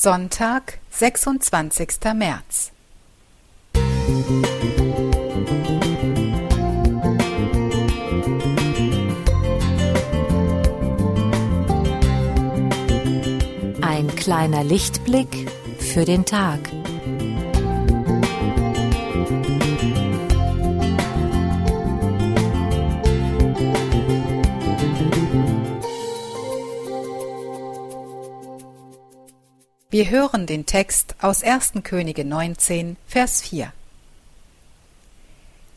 Sonntag, 26. März. Ein kleiner Lichtblick für den Tag. Wir hören den Text aus 1. Könige 19, Vers 4.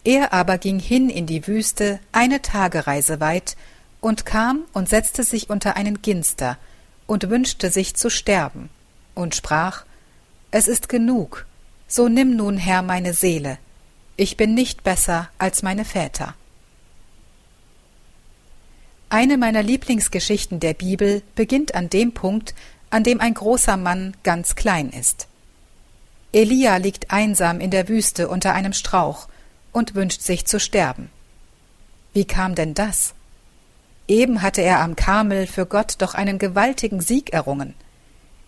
Er aber ging hin in die Wüste eine Tagereise weit und kam und setzte sich unter einen Ginster und wünschte sich zu sterben und sprach, Es ist genug, so nimm nun Herr meine Seele, ich bin nicht besser als meine Väter. Eine meiner Lieblingsgeschichten der Bibel beginnt an dem Punkt, an dem ein großer Mann ganz klein ist. Elia liegt einsam in der Wüste unter einem Strauch und wünscht sich zu sterben. Wie kam denn das? Eben hatte er am Karmel für Gott doch einen gewaltigen Sieg errungen.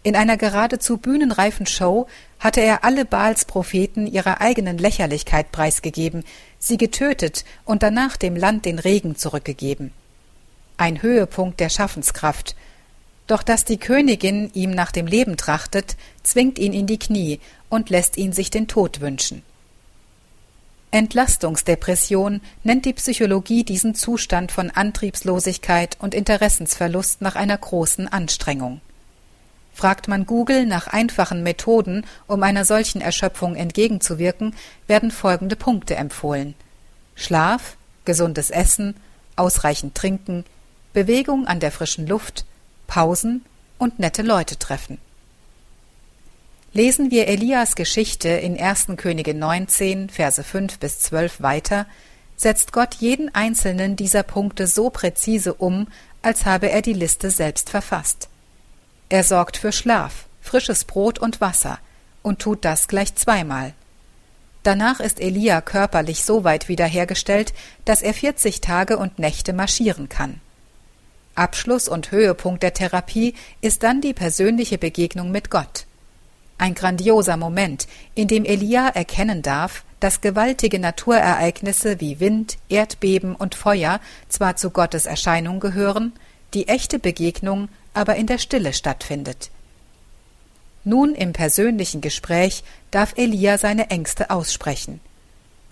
In einer geradezu bühnenreifen Show hatte er alle Baals Propheten ihrer eigenen Lächerlichkeit preisgegeben, sie getötet und danach dem Land den Regen zurückgegeben. Ein Höhepunkt der Schaffenskraft, doch dass die Königin ihm nach dem Leben trachtet, zwingt ihn in die Knie und lässt ihn sich den Tod wünschen. Entlastungsdepression nennt die Psychologie diesen Zustand von Antriebslosigkeit und Interessensverlust nach einer großen Anstrengung. Fragt man Google nach einfachen Methoden, um einer solchen Erschöpfung entgegenzuwirken, werden folgende Punkte empfohlen Schlaf, gesundes Essen, ausreichend Trinken, Bewegung an der frischen Luft, Pausen und nette Leute treffen. Lesen wir Elias Geschichte in 1. Könige 19, Verse 5 bis 12 weiter, setzt Gott jeden einzelnen dieser Punkte so präzise um, als habe er die Liste selbst verfasst. Er sorgt für Schlaf, frisches Brot und Wasser und tut das gleich zweimal. Danach ist Elia körperlich so weit wiederhergestellt, dass er 40 Tage und Nächte marschieren kann. Abschluss und Höhepunkt der Therapie ist dann die persönliche Begegnung mit Gott. Ein grandioser Moment, in dem Elia erkennen darf, dass gewaltige Naturereignisse wie Wind, Erdbeben und Feuer zwar zu Gottes Erscheinung gehören, die echte Begegnung aber in der Stille stattfindet. Nun im persönlichen Gespräch darf Elia seine Ängste aussprechen.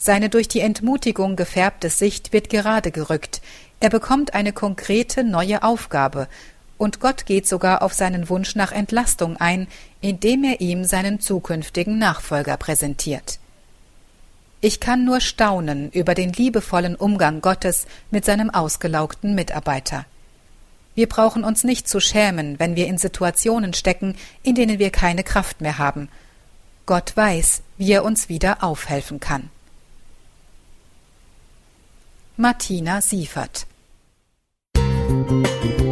Seine durch die Entmutigung gefärbte Sicht wird gerade gerückt, er bekommt eine konkrete neue Aufgabe, und Gott geht sogar auf seinen Wunsch nach Entlastung ein, indem er ihm seinen zukünftigen Nachfolger präsentiert. Ich kann nur staunen über den liebevollen Umgang Gottes mit seinem ausgelaugten Mitarbeiter. Wir brauchen uns nicht zu schämen, wenn wir in Situationen stecken, in denen wir keine Kraft mehr haben. Gott weiß, wie er uns wieder aufhelfen kann. Martina Siefert you.